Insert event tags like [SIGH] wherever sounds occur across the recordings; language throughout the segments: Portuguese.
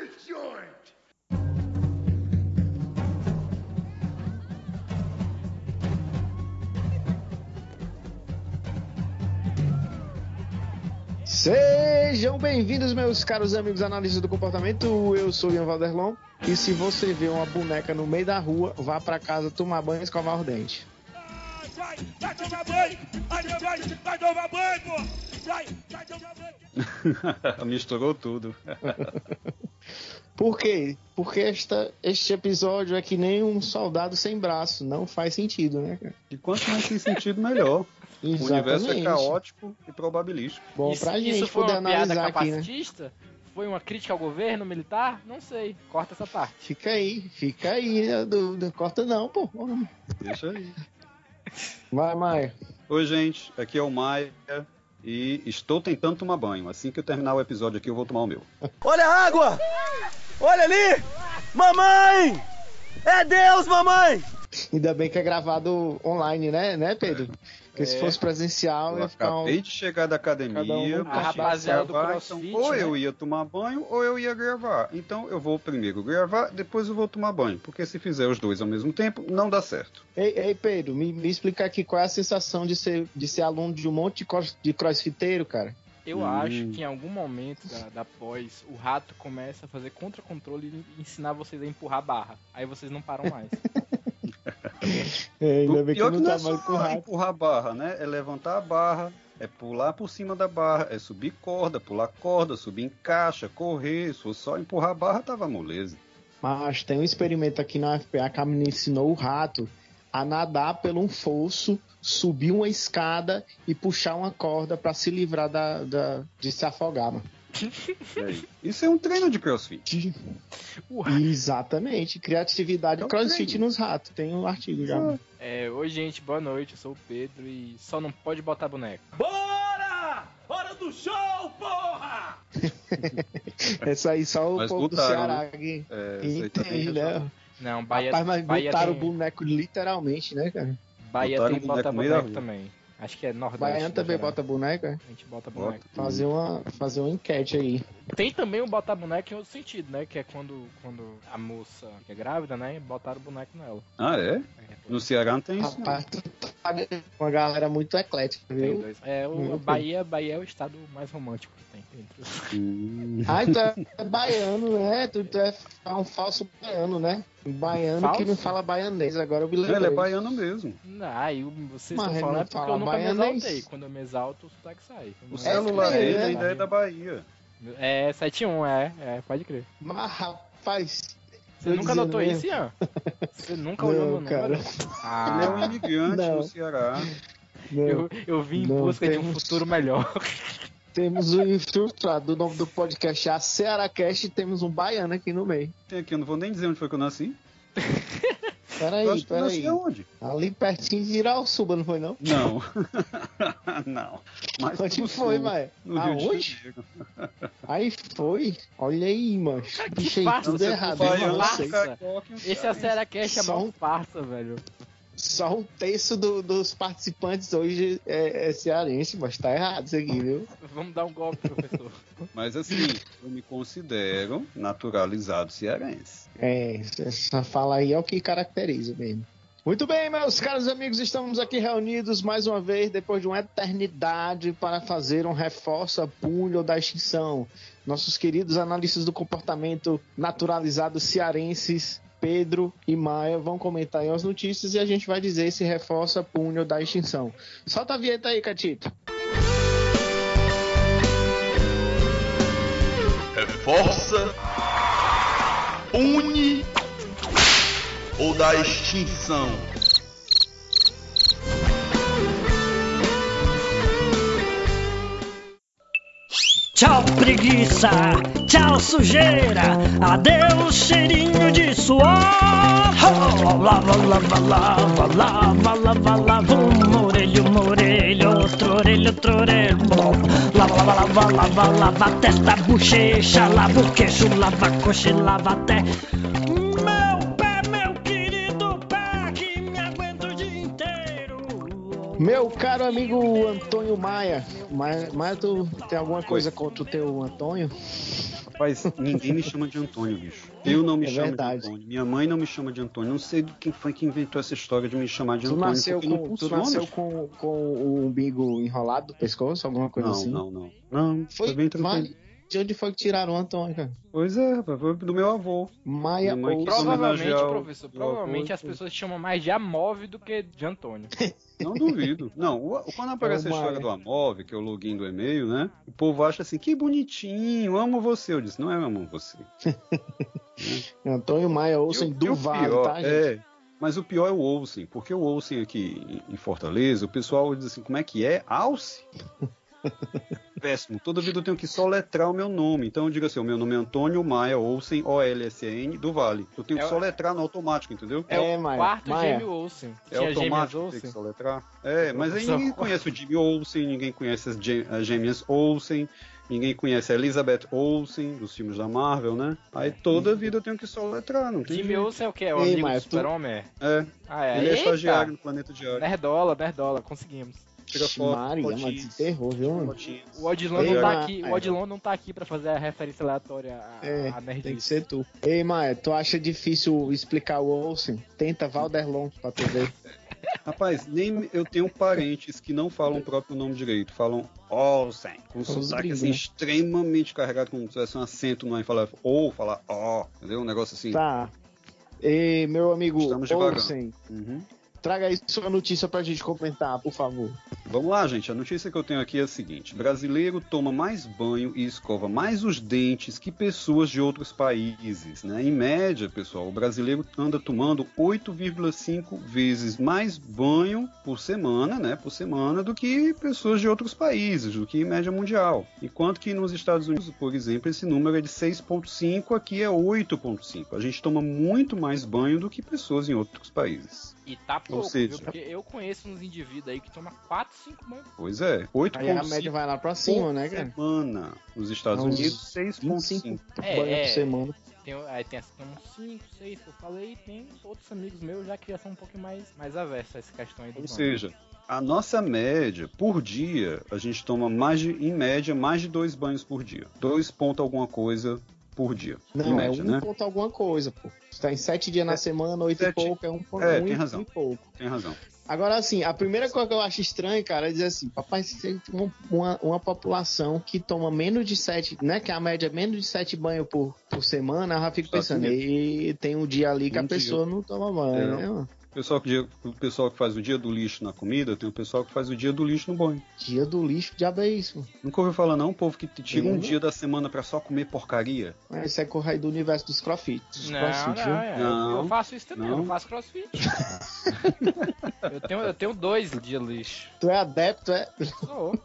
this joint! Sejam bem-vindos, meus caros amigos analistas do comportamento. Eu sou o Ian Valderlon. E se você vê uma boneca no meio da rua, vá para casa tomar banho e escovar os dentes. Vai, vai tomar banho! Vai, vai, vai tomar banho, pô! Vai, vai tomar banho! Misturou tudo. [LAUGHS] Por quê? Porque esta, este episódio é que nem um soldado sem braço. Não faz sentido, né, cara? E quanto mais tem sentido, melhor. [LAUGHS] O universo é caótico e probabilístico. Bom, isso, pra gente isso foi poder uma piada analisar aqui, né? capacitista? Foi uma crítica ao governo militar? Não sei. Corta essa parte. Fica aí, fica aí a dúvida. Corta não, pô. Deixa aí. Vai, Maia. Oi, gente. Aqui é o Maia. E estou tentando tomar banho. Assim que eu terminar o episódio aqui, eu vou tomar o meu. Olha a água! Olha ali! Mamãe! É Deus, mamãe! Ainda bem que é gravado online, né, né, Pedro? Porque se É. fosse presencial, Eu ia ficar um... acabei de chegar da academia. Um A rapaziada do CrossFit, então, ou né? eu ia tomar banho ou eu ia gravar. Então eu vou primeiro gravar, depois eu vou tomar banho. Porque se fizer os dois ao mesmo tempo, não dá certo. Ei, ei, Pedro, me, me explica aqui qual é a sensação de ser, de ser aluno de um monte de, cross, de crossfiteiro, cara. Eu Hum. acho que em algum momento da, da pós, o rato começa a fazer contra-controle e ensinar vocês a empurrar a barra. Aí vocês não param mais. [LAUGHS] É, ainda bem que eu pior não que não é trabalho com só rato. empurrar a barra, né? É levantar a barra, é pular por cima da barra, é subir corda, pular corda, subir em caixa, correr. Se fosse só empurrar a barra, tava moleza. Mas tem um experimento aqui na FPA que a menina ensinou o rato a nadar pelo um fosso, subir uma escada e puxar uma corda pra se livrar da, da- de se afogar, mano. Isso é um treino de crossfit. Exatamente. Criatividade É um crossfit treino. nos ratos. Tem um artigo já. mano. É, Oi, gente, boa noite. Eu sou o Pedro e só não pode botar boneco. Bora! Hora do show, porra! [LAUGHS] Essa aí só o Mas povo do Ceará aqui É, isso aí também entende, né? Não, Bahia, Rapaz, mas Bahia botaram tem, o boneco literalmente, né, cara? Bahia botaram tem boneco bota boneco rua. também. Acho que é Nordeste. Baiano no também geral. bota boneca. A gente bota Bota. boneco. Fazer uma, fazer uma enquete aí. Tem também o botar boneco em outro sentido, né? Que é quando, quando a moça que é grávida, né? Botaram o boneco nela. Ah, é? É, No Ceará não tem isso. Rapaz, tá uma galera muito eclética, viu? dois. É, o Muito Bahia, Bahia é o estado mais romântico que tem. Entre os... Hum. Ai, tu é [LAUGHS] baiano, né? Tu, tu é um falso baiano, né? Um baiano Falso? que não fala baianês, agora eu me lembrei. Ele é baiano mesmo. Não, aí o- vocês Mas estão falando é porque fala eu nunca me baianês. exaltei. Quando eu me exalto, o sotaque sai. O Mas- celular é, dele né? ainda é da Bahia. É 71, é, é, pode crer. Mas, rapaz... Você nunca notou isso, Ian? Você nunca olhou meu cara. número? Ele é um Ah, imigrante Não. no Ceará. Não, eu, eu vim em Não, busca de um temos- futuro melhor. Temos o infiltrado do nome do podcast, é a Cearacast, e temos um baiano aqui no meio. Tem aqui, eu não vou nem dizer onde foi que eu nasci. [LAUGHS] Peraí, que peraí. aonde? Ali pertinho de Irauçuba, não foi não? Não. [LAUGHS] não. Mas Onde foi, de Aonde? Aí foi. Olha aí, mano. Que farsa, tudo errado. foi hein, um Esse é a. Será Cash, é Só mó um- farsa, velho. Só um terço do- dos participantes hoje é, é cearense, mas tá errado isso aqui, viu? [LAUGHS] Vamos dar um golpe, professor. Mas assim, eu me considero naturalizado cearense. É, essa fala aí é o que caracteriza mesmo. Muito bem, meus caros amigos, estamos aqui reunidos mais uma vez depois de uma eternidade para fazer um reforça punho da extinção. Nossos queridos analistas do comportamento naturalizado cearenses, Pedro e Maia, vão comentar aí as notícias e a gente vai dizer se reforça punho da extinção. Solta a vinheta aí, Catito. reforça, une ou da extinção. Tchau preguiça, tchau sujeira, adeus cheirinho de suor. Lava, lava, lava, lava, lava, lava, um orelho, um orelho, outro orelho, outro orelho. Lava, lava, lava, lava, lava testa, bochecha, lava o queixo, lava a coxa e lava até Meu caro amigo Antônio Maia. Maia tu tem alguma coisa contra o teu Antônio? Rapaz, ninguém me chama de Antônio, bicho. Eu não me É chamo verdade. de Antônio. Minha mãe não me chama de Antônio. Não sei quem foi que inventou essa história de me chamar de Tu Antônio. nasceu, não com, tu nasceu com, com o umbigo enrolado do pescoço, alguma coisa Não, assim? não, não. Não, Foi, foi bem tranquilo. De onde foi que tiraram o Antônio, cara? Pois é, rapaz, foi do meu avô. Maia ou Provavelmente, professor, provavelmente avô, as pessoas chamam mais de Amove do que de Antônio. [LAUGHS] Não duvido. Não, o- quando aparece É a história do Amov, que é o login do e-mail, né? O povo acha assim, que bonitinho, amo você. Eu disse, não é amo você. [LAUGHS] Antônio Maia Olsen do Vale, tá, gente? É, mas o pior é o Olsen, porque o Olsen aqui em- em Fortaleza, o pessoal diz assim, como é que é? Alce? [LAUGHS] Péssimo. Toda vida eu tenho que soletrar o meu nome. Então eu digo assim, o meu nome é Antônio Maia Olsen, O-L-S-N, do Vale. Eu tenho que É soletrar no automático, entendeu? É, É, o Maia, quarto Maia. gêmeo Olsen. É Tinha automático tem que Olsen. soletrar. É, mas aí ninguém conhece o Jimmy Olsen, ninguém conhece as, gê- as gêmeas Olsen, ninguém conhece a Elizabeth Olsen, dos filmes da Marvel, né? Aí toda vida eu tenho que soletrar, não tem Jimmy jeito. Olsen é o que? É o Ei, amigo do tu- super-homem? É, Ah, é. ele é Eita! estagiário no Planeta Diário. Nerdola, nerdola, conseguimos. Tira foto, Maria, mas terror, viu? mano? O Odilon Ei, não tá aqui, o Odilon não tá aqui pra fazer a referência aleatória a, É, nerdice. tem que ser tu. Ei, Maia, tu acha difícil explicar o Olsen? Tenta Valderlon pra tu ver. [LAUGHS] Rapaz, nem eu tenho parentes que não falam o próprio nome direito, falam Olsen, com um sotaque assim, né? extremamente carregado, como se tivesse um acento no ar e falar ou falar ó, entendeu? Um negócio assim. Tá. Ei, meu amigo. Olsen, Uhum. Traga aí sua notícia pra gente comentar, por favor. Vamos lá, gente. A notícia que eu tenho aqui é a seguinte: brasileiro toma mais banho e escova mais os dentes que pessoas de outros países. Né? Em média, pessoal, o brasileiro anda tomando 8,5 vezes mais banho por semana, né? Por semana, do que pessoas de outros países, do que em média mundial. Enquanto que nos Estados Unidos, por exemplo, esse número é de 6,5, aqui é 8,5. A gente toma muito mais banho do que pessoas em outros países. E tá pouco, seja- viu? Porque eu conheço uns indivíduos aí que tomam 4, 5 banhos. Pois é, Aí a 8,5 média vai lá pra cima, por né, cara? semana. Nos Estados Uns Unidos, 25 6,5. É, banhos é. por semana. Tem, aí tem, assim, tem uns 5, 6 que eu falei, e tem outros amigos meus já que já são um pouquinho mais, mais aversos a essa questão aí do Ou banho. seja, a nossa média por dia, a gente toma mais de, em média, mais de dois banhos por dia. Dois ponto alguma coisa por dia. Não, em média, é um né? ponto alguma coisa, pô. Você tá em sete dias na É, semana, oito e sete- pouco, é um ponto É, tem e- razão. e pouco. Tem razão. Agora, assim, a primeira coisa que eu acho estranho, cara, é dizer assim, papai, você tem uma, uma, população que toma menos de sete, né, que a média é menos de sete banhos por, por semana, eu já fico Estados pensando, e tem um dia ali que Um a pessoa não toma banho, É. né, mano? O pessoal, que, o pessoal que faz o dia do lixo na comida, tem o pessoal que faz o dia do lixo no banho. Dia do lixo, diabo é isso? mano? Nunca ouviu falar não? O povo que tira um Não. dia da semana pra só comer porcaria. Mas Isso é correr do universo dos crossfit. Dos Não, crossfit, não, é, Não, eu faço isso também, eu não. não faço crossfit. [LAUGHS] eu, tenho, eu tenho dois dias lixo. Tu é adepto, é? Sou.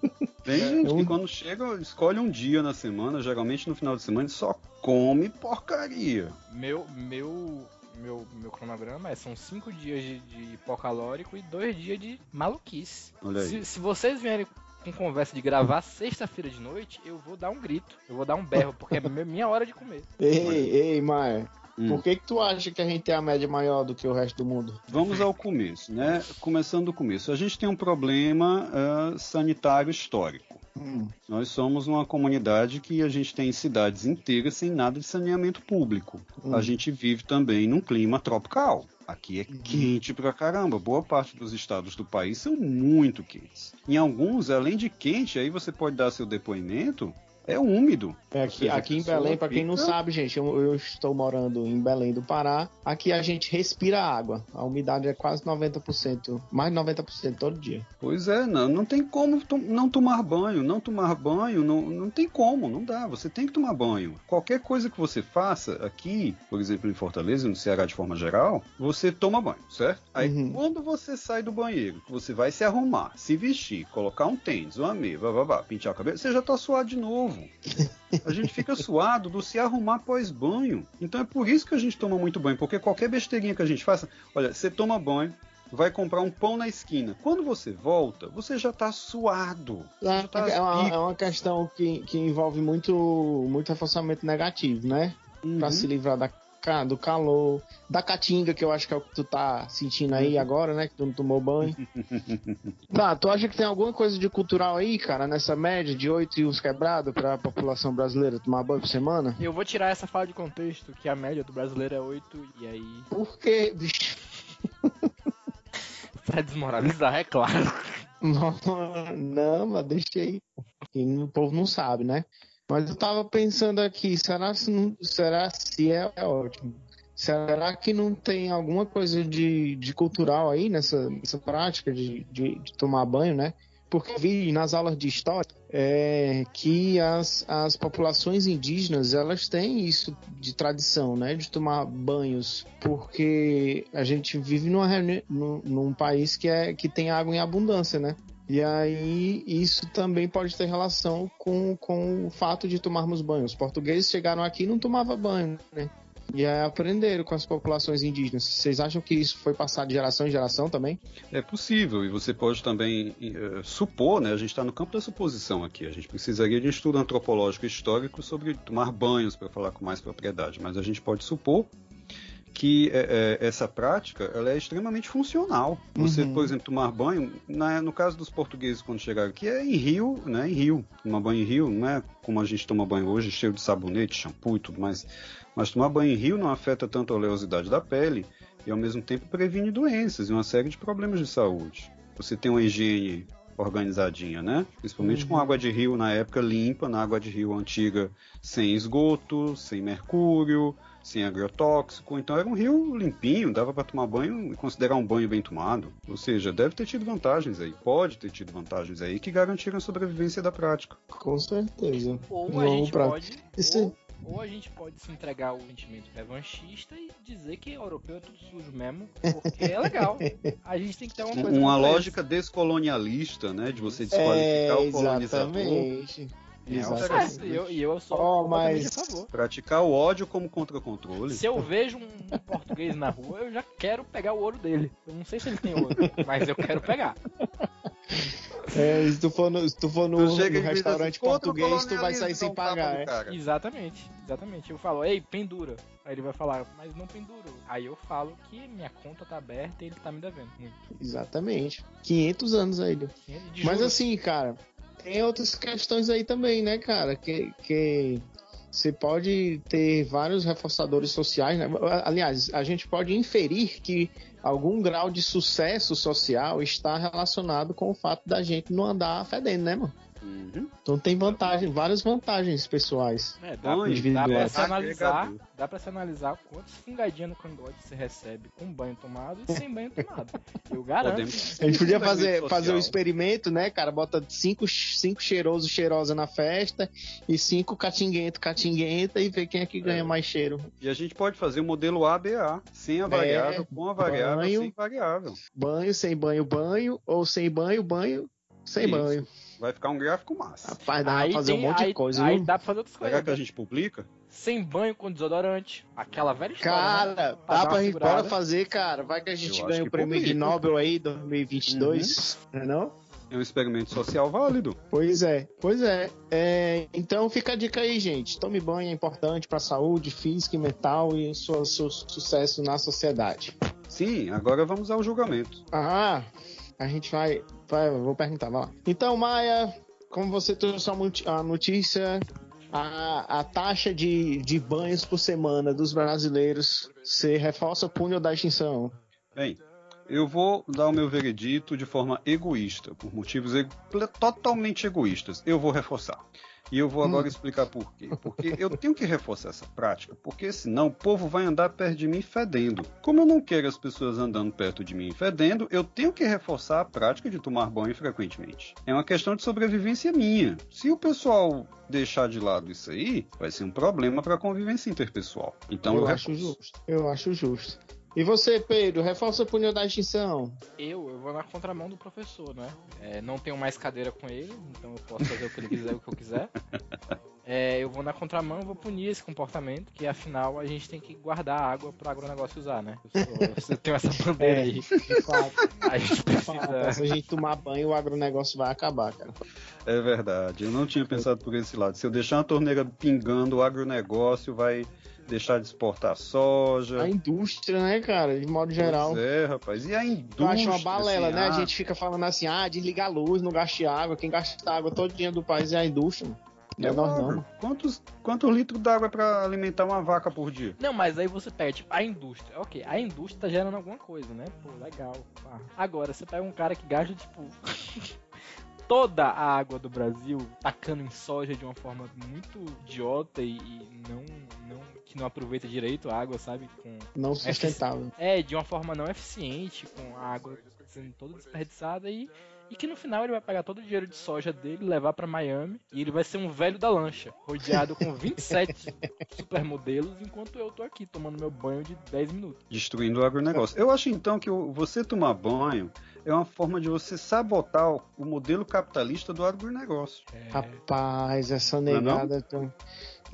Tem gente eu- que quando chega, escolhe um dia na semana, geralmente no final de semana, e só come porcaria. Meu, meu, meu, meu cronograma é, são cinco dias de, de pó calórico e dois dias de maluquice. Olha aí. Se, se vocês vierem com conversa de gravar sexta-feira de noite, eu vou dar um grito, eu vou dar um berro, porque é mi- [LAUGHS] minha hora de comer. Ei, ei, Maia, Hum. por que que tu acha que a gente tem a média maior do que o resto do mundo? Vamos ao começo, né? Começando do começo. A gente tem um problema ah, sanitário histórico. Hum, Nós somos uma comunidade que a gente tem cidades inteiras sem nada de saneamento público. Hum. A gente vive também num clima tropical. Aqui é quente pra caramba. Boa parte dos estados do país são muito quentes. Em alguns, além de quente, aí você pode dar seu depoimento, é úmido. É aqui, aqui em Belém, pra quem não sabe, gente, eu, eu estou morando em Belém do Pará. Aqui a gente respira água. A umidade é quase 90%, mais de 90% todo dia. Pois é, não, não tem como to- não tomar banho. Não tomar banho, não, não tem como, não dá. Você tem que tomar banho. Qualquer coisa que você faça aqui, por exemplo, em Fortaleza, no Ceará de forma geral, você toma banho, certo? Aí Uhum. quando você sai do banheiro, que você vai se arrumar, se vestir, colocar um tênis, uma meia, vá, vá, vá, pintar o cabelo, você já tá suado de novo. A gente fica suado do se arrumar pós-banho. Então é por isso que a gente toma muito banho, porque qualquer besteirinha que a gente faça, olha, você toma banho, vai comprar um pão na esquina. Quando você volta, você já tá suado. Já tá É uma, pico. é uma questão que, que envolve muito, muito reforçamento negativo, né? Pra Uhum. se livrar da do calor, da caatinga, que eu acho que é o que tu tá sentindo aí agora, né? Que tu não tomou banho. [LAUGHS] tá, tu acha que tem alguma coisa de cultural aí, cara, nessa média de 8 e uns quebrados pra população brasileira tomar banho por semana? Eu vou tirar essa fala de contexto, que a média do brasileiro é 8, e aí. Por quê, bicho? [LAUGHS] Pra desmoralizar, é claro. Não, [LAUGHS] não, mas deixa aí. E o povo não sabe, né? Mas eu tava pensando aqui, será se, não, será se é, é ótimo? Será que não tem alguma coisa de, de cultural aí nessa, nessa prática de, de, de tomar banho, né? Porque vi nas aulas de história é, que as, as populações indígenas elas têm isso de tradição, né? De tomar banhos, porque a gente vive numa, num, num país que, é, que tem água em abundância, né? E aí isso também pode ter relação com, com o fato de tomarmos banho. Os portugueses chegaram aqui e não tomavam banho, né? E aí aprenderam com as populações indígenas. Vocês acham que isso foi passado de geração em geração também? É possível, e você pode também eh, supor, né? A gente está no campo da suposição aqui. A gente precisaria de um estudo antropológico e histórico sobre tomar banhos para falar com mais propriedade, mas a gente pode supor que eh, eh, essa prática ela é extremamente funcional. Você, Uhum. por exemplo, tomar banho, na- no caso dos portugueses quando chegaram aqui, é em rio, né? Em rio. Tomar banho em rio não é como a gente toma banho hoje, cheio de sabonete, shampoo e tudo mais. Mas tomar banho em rio não afeta tanto a oleosidade da pele e ao mesmo tempo previne doenças e uma série de problemas de saúde. Você tem uma higiene organizadinha, né? Principalmente com água de rio na época limpa, na água de rio antiga sem esgoto, sem mercúrio, sem agrotóxico. Então era um rio limpinho, dava para tomar banho e considerar um banho bem tomado. Ou seja, deve ter tido vantagens aí, pode ter tido vantagens aí que garantiram a sobrevivência da prática. Com certeza. Ou a gente pra- pode. Isso- Ou, ou a gente pode se entregar ao sentimento revanchista e dizer que europeu é tudo sujo mesmo, porque é legal. [LAUGHS] A gente tem que ter uma coisa. Uma lógica descolonialista, né? De você desqualificar É, o colonizador. exatamente. É o Exatamente. certo. E eu, eu sou completamente mas- a favor. Praticar o ódio como contra-controle. Se eu vejo um português na rua, eu já quero pegar o ouro dele. Eu não sei se ele tem ouro, mas eu quero pegar. É, se tu for no, se tu for no, Tu chega no restaurante assim, "Contra o português, tu vai colonialismo", sair sem tapa pagar. é. cara. Exatamente, exatamente. Eu falo, ei, pendura. Aí ele vai falar, mas não penduro. Aí eu falo que minha conta tá aberta e ele tá me devendo muito. Exatamente. 500 anos aí. De Mas assim, cara, tem outras questões aí também, né, cara? Que, que você pode ter vários reforçadores sociais, né? Aliás, a gente pode inferir que algum grau de sucesso social está relacionado com o fato da gente não andar fedendo, né, mano? Uhum. Então tem vantagem, várias vantagens pessoais. É, dá, dá pra se analisar, dá pra se analisar quantos fungadinhos no cangote você recebe com banho tomado e sem banho tomado. Eu garanto. Podemos- A gente podia Um fazer, fazer o social. experimento, né, cara? Bota cinco, cinco cheirosos, cheirosa na festa e cinco catinguento, catinguenta e ver quem é que ganha mais cheiro. E a gente pode fazer o modelo ABA, sem a variável, com a variável, banho. sem variável. Banho, sem banho, banho, ou sem banho, banho, sem Isso. banho. Vai ficar um gráfico massa. Rapaz, dá pra Aí fazer um tem- monte aí- de coisa, Aí viu? dá pra fazer outras Será coisas. que a gente publica? Sem banho com desodorante. Aquela velha história. Cara, né? dá pra gente bora fazer, cara. Vai que a gente Eu ganha o que prêmio de publica. Nobel aí, 2022, não é não? É um experimento social válido. Pois é, pois é. É, Então fica a dica aí, gente. Tome banho, é importante pra saúde física e mental e sua, seu sucesso na sociedade. Sim, agora vamos ao julgamento. Ah, a gente vai. vai vou perguntar, vai lá. Então, Maia, como você trouxe a notícia, a, a taxa de, de banhos por semana dos brasileiros se reforça punho da extinção. Bem, eu vou dar o meu veredito de forma egoísta, por motivos ego- totalmente egoístas. Eu vou reforçar. E eu vou agora explicar por quê. Porque [LAUGHS] eu tenho que reforçar essa prática, porque senão o povo vai andar perto de mim fedendo. Como eu não quero as pessoas andando perto de mim fedendo, eu tenho que reforçar a prática de tomar banho frequentemente. É uma questão de sobrevivência minha. Se o pessoal deixar de lado isso aí, vai ser um problema para a convivência interpessoal. Então eu eu acho reforço. justo. Eu acho justo. E você, Pedro, reforça o punho da extinção. Eu, eu vou na contramão do professor, né? É, não tenho mais cadeira com ele, então eu posso fazer o que ele quiser, o que eu quiser. É, eu vou na contramão e vou punir esse comportamento, que afinal a gente tem que guardar água para agronegócio usar, né? Eu, sou, eu tenho essa bandeira aí. De fato, A gente precisa. se a gente tomar banho, o agronegócio vai acabar, cara. É verdade, eu não tinha pensado por esse lado. Se eu deixar uma torneira pingando, o agronegócio vai, deixar de exportar soja. A indústria, né, cara? De modo geral. Pois é, rapaz. E a Eu indústria. acho uma balela, assim, né? A ah, gente fica falando assim, ah, desliga a luz, não gaste água. Quem gasta água todo dia do país é a indústria. mano. Não é nós não. Quantos, quantos litros d'água é pra alimentar uma vaca por dia? Não, mas aí você pega, tipo, a indústria. Ok, a indústria tá gerando alguma coisa, né? Pô, legal. pá. Agora, você pega um cara que gasta, tipo, [LAUGHS] toda a água do Brasil tacando em soja de uma forma muito idiota e, e não, não. que não aproveita direito a água, sabe? Com, Não sustentável. é, de uma forma não eficiente, com a água sendo toda desperdiçada e. E que no final ele vai pegar todo o dinheiro de soja dele, levar pra Miami e ele vai ser um velho da lancha, rodeado com [LAUGHS] 27 supermodelos, enquanto eu tô aqui tomando meu banho de 10 minutos. Destruindo o agronegócio. Eu acho então que você tomar banho é uma forma de você sabotar o, modelo capitalista do agronegócio. É, Rapaz, essa Não é não? negada, então,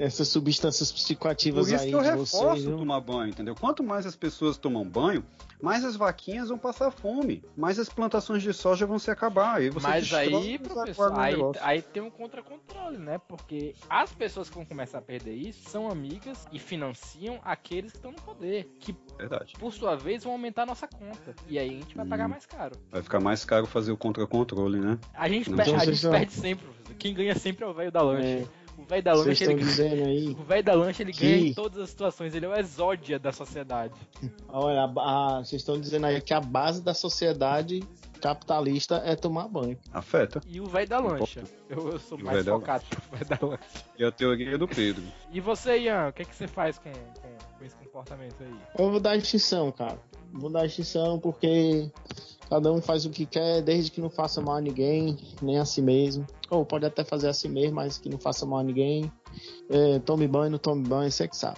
essas substâncias Por psicoativas isso aí que eu de reforço vocês, tomar banho, entendeu? Quanto mais as pessoas tomam banho, mais as vaquinhas vão passar fome, mais as plantações de soja vão se acabar. Aí você Mas destrói aí, professor, aí, aí tem um contra-controle, né? Porque as pessoas que vão começar a perder isso são amigas e financiam aqueles que estão no poder, que Verdade. por sua vez vão aumentar a nossa conta. E aí a gente vai Hum. pagar mais caro. Vai ficar mais caro fazer o contra-controle, né? A gente, Não, per- então a gente perde sempre, professor. Quem ganha sempre é o velho da lancha. É, O velho da lancha, ele aí, O velho da lancha ele ganha Que- em todas as situações, ele é o exódia da sociedade. olha, vocês estão dizendo aí que a base da sociedade capitalista é tomar banho. Afeta. E o velho da lancha. Eu, eu sou E mais focado pro velho da lancha. E a teoria do Pedro. E você, Ian, o que, é que você faz com, com, com esse comportamento aí? Eu vou dar extinção, cara. Vou dar extinção porque cada um faz o que quer, desde que não faça mal a ninguém, nem a si mesmo. Ou pode até fazer a si mesmo, mas que não faça mal a ninguém. É, tome banho, não tome banho, você que sabe.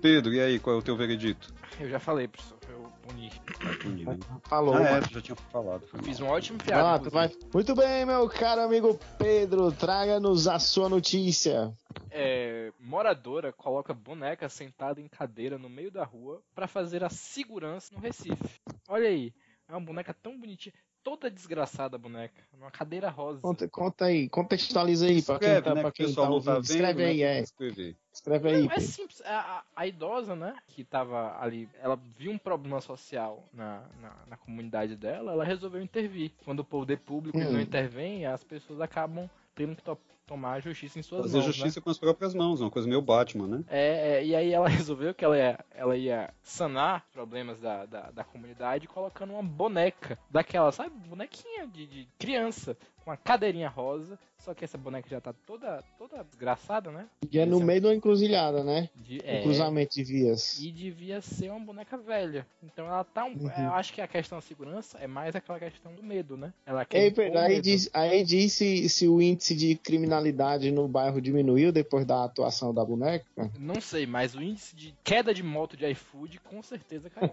Pedro, e aí, qual é o teu veredito? Eu já falei, professor, eu puni. Falou, Ah, é, já tinha falado. fiz um ótimo Vai piada. tu inclusive. vai. Muito bem, meu caro amigo Pedro, traga-nos a sua notícia. É, moradora coloca boneca sentada em cadeira no meio da rua pra fazer a segurança no Recife. Olha aí, é uma boneca tão bonitinha, toda desgraçada a boneca, numa cadeira rosa. Conta, conta aí, contextualiza aí pra quem tá, né? pra quem tá não tá ouvindo. vendo, Escreve aí, né? é. Escrever. Escreve aí, Não, é simples. A, a- a idosa, né, que tava ali, ela viu um problema social na, na, na comunidade dela, ela resolveu intervir. Quando o poder público Hum. não intervém, as pessoas acabam tendo que to- tomar a justiça em suas Fazer mãos, né? justiça com as próprias mãos, uma coisa meio Batman, né? É, é, e aí ela [LAUGHS] resolveu que ela ia, ela ia sanar problemas da, da, da comunidade colocando uma boneca daquela, sabe? Bonequinha de, de criança, com uma cadeirinha rosa. Só que essa boneca já tá toda, toda desgraçada, né? E é no Esse é- meio de uma encruzilhada, né? De, Um é, cruzamento de vias. e devia ser uma boneca velha. Então ela tá um. Uhum. Eu acho que a questão da segurança é mais aquela questão do medo, né? Ela quer Ei, Pedro, aí medo. diz, aí diz se, se o índice de criminalidade no bairro diminuiu depois da atuação da boneca. Não sei, mas o índice de queda de moto de iFood com certeza caiu.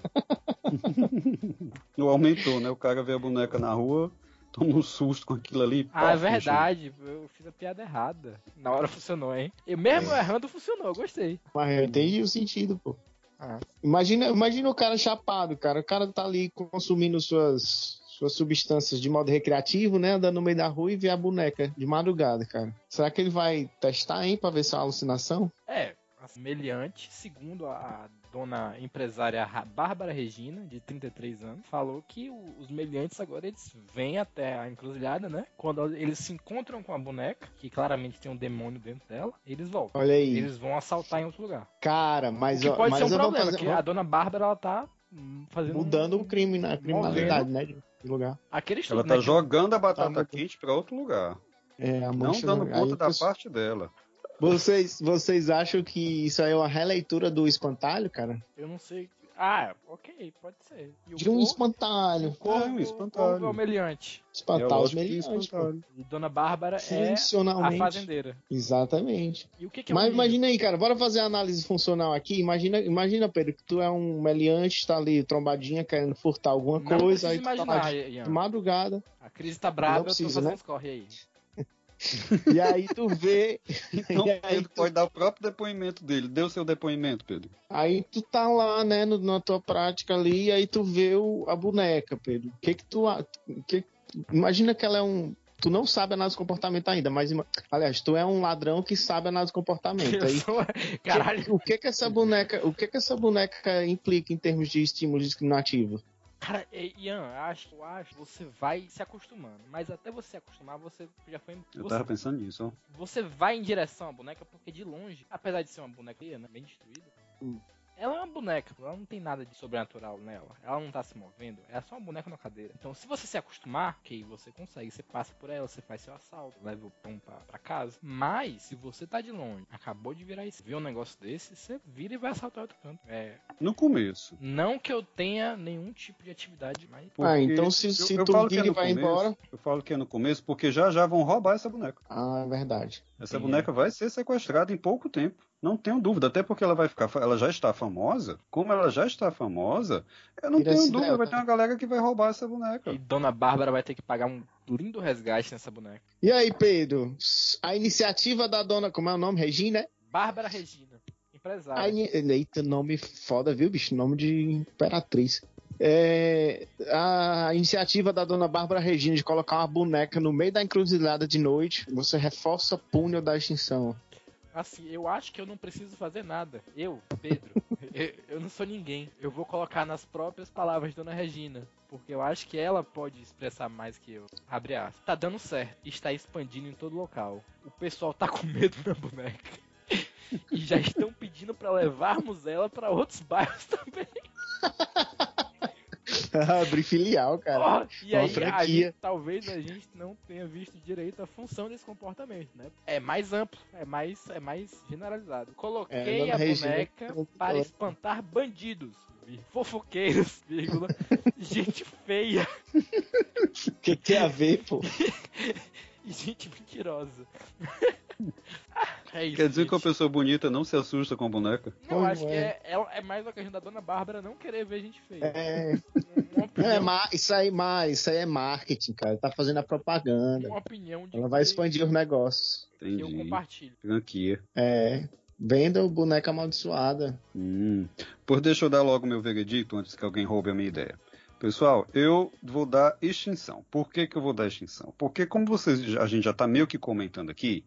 [LAUGHS] Não aumentou, né? O cara vê a boneca na rua, [LAUGHS] toma um susto com aquilo ali. Ah, é verdade. Eu fiz a piada errada. Na hora funcionou, hein? Eu mesmo errando funcionou, eu gostei. Mas eu entendi o sentido, pô. Ah. Imagina, imagina o cara chapado, cara. O cara tá ali consumindo suas, suas substâncias de modo recreativo, né? Andando no meio da rua e vê a boneca de madrugada, cara. Será que ele vai testar, hein, pra ver se é uma alucinação? É, semelhante, segundo a, dona empresária Ra- Bárbara Regina, de 33 anos, falou que os meliantes agora eles vêm até a encruzilhada, né? Quando eles se encontram com a boneca, que claramente tem um demônio dentro dela, eles voltam. Olha aí. Eles vão assaltar em outro lugar. Cara, mas, que ó, pode mas ser um problema, fazer- que a dona Bárbara ela tá hum, fazendo mudando um- o crime, né? a criminalidade, né? De lugar. Aquele estudo, Ela né, tá que- jogando a batata Tá quente pra outro lugar. É, a Não dando conta da parte dela. Vocês, vocês acham que isso aí é uma releitura do espantalho, cara? Eu não sei. Ah, ok, pode ser. E o De um corvo- espantalho. corvo- É, um espantalho. corvo é o meliante. É Espantalho espantalho. E Dona Bárbara é a fazendeira. Exatamente. E o que, que é Mas um imagina aí, cara, bora fazer a análise funcional aqui. Imagina, imagina, Pedro, que tu é um meliante, tá ali trombadinha, querendo furtar alguma Não coisa, precisa aí tá lá imaginar, de, de madrugada, A crise tá brava, Não eu tô precisa, fazendo né? corre aí. [LAUGHS] e aí tu vê, [LAUGHS] Então, E aí tu- pode dar o próprio depoimento dele. Deu seu depoimento, Pedro. aí tu tá lá, né, no- na tua prática ali, e aí tu vê o- a boneca, Pedro. O que que tu, que, imagina que ela é um tu não sabe análise de comportamento ainda, mas aliás, tu é um ladrão que sabe análise de comportamento. Aí, sou- [LAUGHS] Caralho, o que que essa boneca, o que que essa boneca implica em termos de estímulo discriminativo? Cara, é, Ian, eu acho, eu acho que você vai se acostumando. Mas até você se acostumar, você já foi. Eu Você, tava pensando nisso, ó. você vai em direção à boneca, porque de longe, apesar de ser uma boneca né, bem destruída, Hum. Ela é uma boneca, ela não tem nada de sobrenatural nela. Ela não tá se movendo, é só uma boneca na cadeira. Então, se você se acostumar, ok, você consegue, você passa por ela, você faz seu assalto, leva o pão pra, pra casa. Mas, se você tá de longe, acabou de virar isso, vê um negócio desse, você vira e vai assaltar outro canto. É. No começo. Não que eu tenha nenhum tipo de atividade, mas. ah, Porque então se, eu- se eu tu falo que é vira e no vai começo, embora. Eu falo que é no começo porque já já vão roubar essa boneca. Ah, é verdade. Essa Sim. boneca vai ser sequestrada em pouco tempo. Não tenho dúvida, até porque ela vai ficar, ela já está famosa. Como ela já está famosa, eu não Vira tenho dúvida, dela. vai ter uma galera que vai roubar essa boneca. E Dona Bárbara vai ter que pagar um lindo resgate nessa boneca. E aí, Pedro? A iniciativa da dona, como é o nome? Regina? Bárbara Regina, empresária. A Eita, nome foda, viu, bicho? Nome de imperatriz. É, a iniciativa da dona Bárbara Regina de colocar uma boneca no meio da encruzilhada de noite, você reforça a punho da extinção. Assim, eu acho que eu não preciso fazer nada. Eu, Pedro, [LAUGHS] eu, eu não sou ninguém. Eu vou colocar nas próprias palavras de Dona Regina. Porque eu acho que ela pode expressar mais que eu. Abre aspas. Tá dando certo. Está expandindo em todo local. O pessoal tá com medo da boneca. E já estão pedindo pra levarmos ela pra outros bairros também. [LAUGHS] [LAUGHS] Abrir filial, cara. Ó, e aí, franquia. gente- talvez a gente não tenha visto direito a função desse comportamento, né? É mais amplo, é mais, é mais generalizado. Coloquei É, a boneca para espantar bandidos, fofoqueiros, [LAUGHS] vírgula, gente feia O [LAUGHS] que tem a ver, pô? e gente mentirosa. É isso, Quer dizer gente. que uma pessoa bonita não se assusta com a boneca? Não, Pois acho que é. é, é, é mais uma questão da Dona Bárbara não querer ver gente feia. É, é ma- isso aí, mais, isso aí é marketing, cara. Tá fazendo a propaganda. uma opinião de Ela vai expandir os negócios. que eu Entendi. compartilho. Franquia. É. Venda o boneca amaldiçoada. Hum. Por deixa eu dar logo meu veredito antes que alguém roube a minha ideia. Pessoal, eu vou dar extinção. Por que, que eu vou dar extinção? Porque, como vocês, já- a gente já está meio que comentando aqui,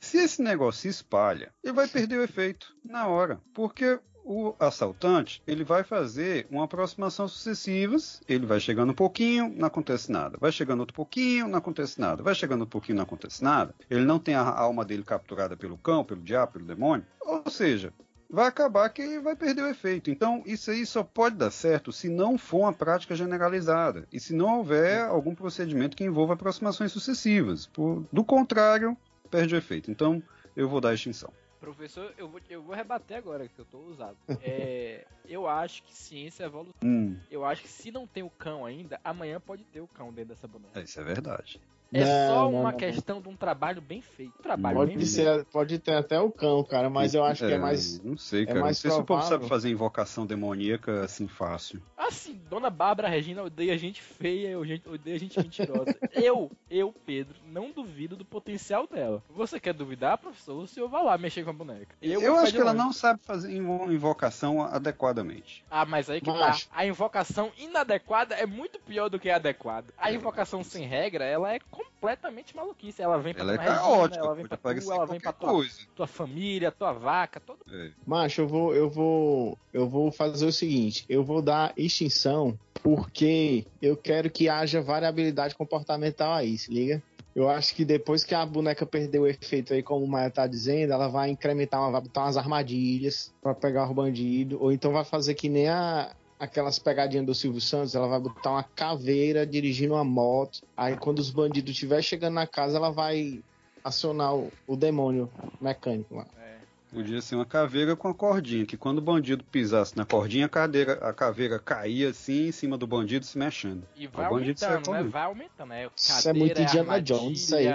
se esse negócio se espalha, ele vai perder o efeito na hora. Porque o assaltante ele vai fazer uma aproximação sucessivas, ele vai chegando um pouquinho, não acontece nada. Vai chegando outro pouquinho, não acontece nada. Vai chegando outro pouquinho, não acontece nada. Ele não tem a alma dele capturada pelo cão, pelo diabo, pelo demônio. Ou seja, vai acabar que vai perder o efeito. Então, isso aí só pode dar certo se não for uma prática generalizada e se não houver algum procedimento que envolva aproximações sucessivas. Por- do contrário, perde o efeito. Então, eu vou dar extinção. Professor, eu vou, eu vou rebater agora, que eu tô usado. [LAUGHS] É, eu acho que ciência é evolução. Hum, Eu acho que se não tem o cão ainda, amanhã pode ter o cão dentro dessa boneca. isso é verdade. É Não, só não, uma não, questão de um trabalho bem feito. Um trabalho bem Pode, feito. ser, pode ter até o cão, cara, mas eu acho que é mais. Não sei, é cara. mais não sei se o povo provável. sabe fazer invocação demoníaca assim fácil. Assim, Dona Bárbara Regina odeia gente feia, eu gente- odeia gente mentirosa. [LAUGHS] eu, eu, Pedro, não duvido do potencial dela. Você quer duvidar, professor? O senhor vai lá mexer com a boneca. Eu, ficar acho que ela não sabe fazer invo- invocação adequadamente. Ah, mas aí que Macho. tá. A invocação inadequada é muito pior do que a adequada. A invocação sem regra, ela é completamente maluquice. Ela vem pra Ela é caótica, ela vem pra tu, ela vem pra tua, coisa. tua família, tua vaca, todo É. Macho, eu vou, eu vou, eu vou fazer o seguinte: eu vou dar extinção porque eu quero que haja variabilidade comportamental aí, se liga? Eu acho que depois que a boneca perdeu o efeito aí, como o Maia tá dizendo, ela vai incrementar, uma, vai botar umas armadilhas pra pegar o bandido, ou então vai fazer que nem a, aquelas pegadinhas do Silvio Santos, ela vai botar uma caveira dirigindo uma moto, aí quando os bandidos estiver chegando na casa, ela vai acionar o, o demônio mecânico lá. É. Podia ser uma caveira com a cordinha, que quando o bandido pisasse na cordinha, a, cadeira, a caveira caía assim em cima do bandido se mexendo. E vai O aumentando, né? Vai aumentando. É Isso é cadeira, muito Indiana Jones, isso aí.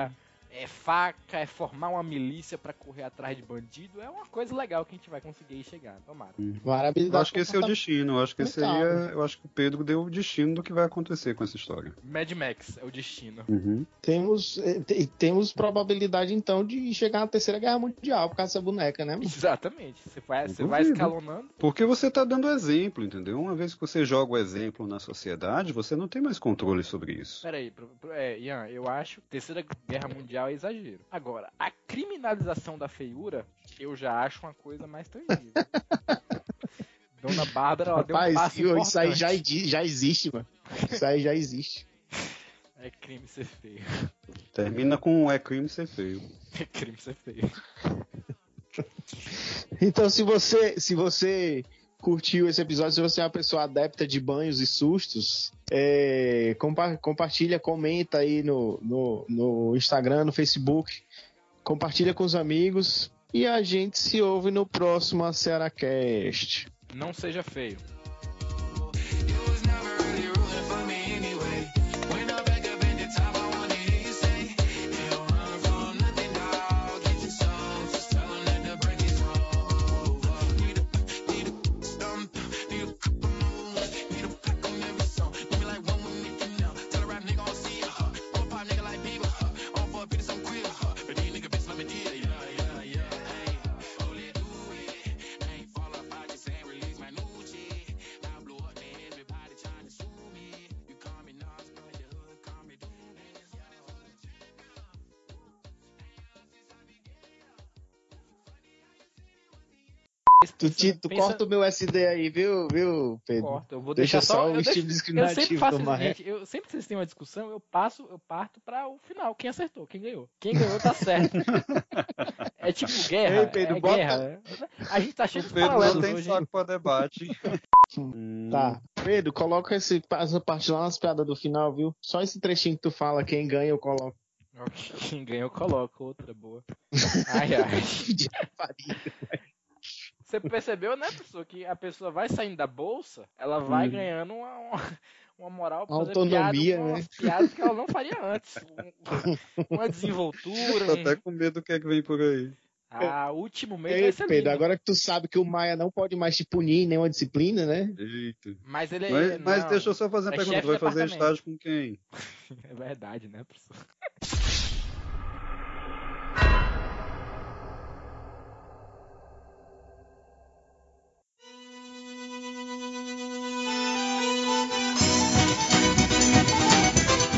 É faca, é formar uma milícia pra correr atrás de bandido. É uma coisa legal que a gente vai conseguir chegar, tomara. Maravilha. Eu acho que esse é o destino. Eu acho que esse aí Legal. é, Eu acho que o Pedro deu o destino do que vai acontecer com essa história. Mad Max é o destino. Uhum. Temos, eh, te- temos probabilidade, então, de chegar na Terceira Guerra Mundial por causa dessa boneca, né? mano? Exatamente. Você vai, você vai escalonando. Porque você tá dando exemplo, entendeu? Uma vez que você joga o exemplo na sociedade, você não tem mais controle sobre isso. Peraí, pro- pro- é, Ian, eu acho que Terceira Guerra Mundial é exagero. Agora, a criminalização da feiura, eu já acho uma coisa mais tangível. [LAUGHS] Dona Bárbara, ela deu um Rapaz, passo isso isso aí já, já existe, mano. Isso aí já existe. [LAUGHS] É crime ser feio. Termina com é crime ser feio. É crime ser feio. Então, se você, se você curtiu esse episódio, se você é uma pessoa adepta de banhos e sustos, é, compa- compartilha, comenta aí no, no, no Instagram, no Facebook, compartilha com os amigos e a gente se ouve no próximo Cearacast. Não seja feio. Tu, ti- tu Pensa- corta o meu SD aí, viu, viu Pedro? Corta, eu vou Deixa deixar só só. o estilo deixo- eu discriminativo sempre faço tomar isso, gente. Eu, sempre que vocês têm uma discussão, eu passo, eu parto para o final. Quem acertou, quem ganhou. Quem ganhou tá certo. [LAUGHS] é tipo guerra. Ei, Pedro, é bota- guerra. A gente tá cheio de Pedro não tem hoje. saco pra debate. Hum, [LAUGHS] Tá. Pedro, coloca esse, essa parte lá nas piadas do final, viu? Só esse trechinho que tu fala, quem ganha eu coloco. Quem ganha eu coloco, outra boa. [LAUGHS] Ai, ai. Você percebeu, né, pessoa, que a pessoa vai saindo da bolsa, ela vai Hum. ganhando uma, uma, [LAUGHS] uma moral pra fazer Autonomia, piada, né? piadas que ela não faria antes. Um- uma desenvoltura, Tô um, até com medo do que é que vem por aí. Ah, último mês Ei, vai ser Pedro, lindo. agora que tu sabe que o Maia não pode mais te punir em nenhuma disciplina, né? Eita. Mas ele Mas, mas não, deixa eu só fazer uma é pergunta. Vai fazer estágio com quem? [LAUGHS] É verdade, né, professor?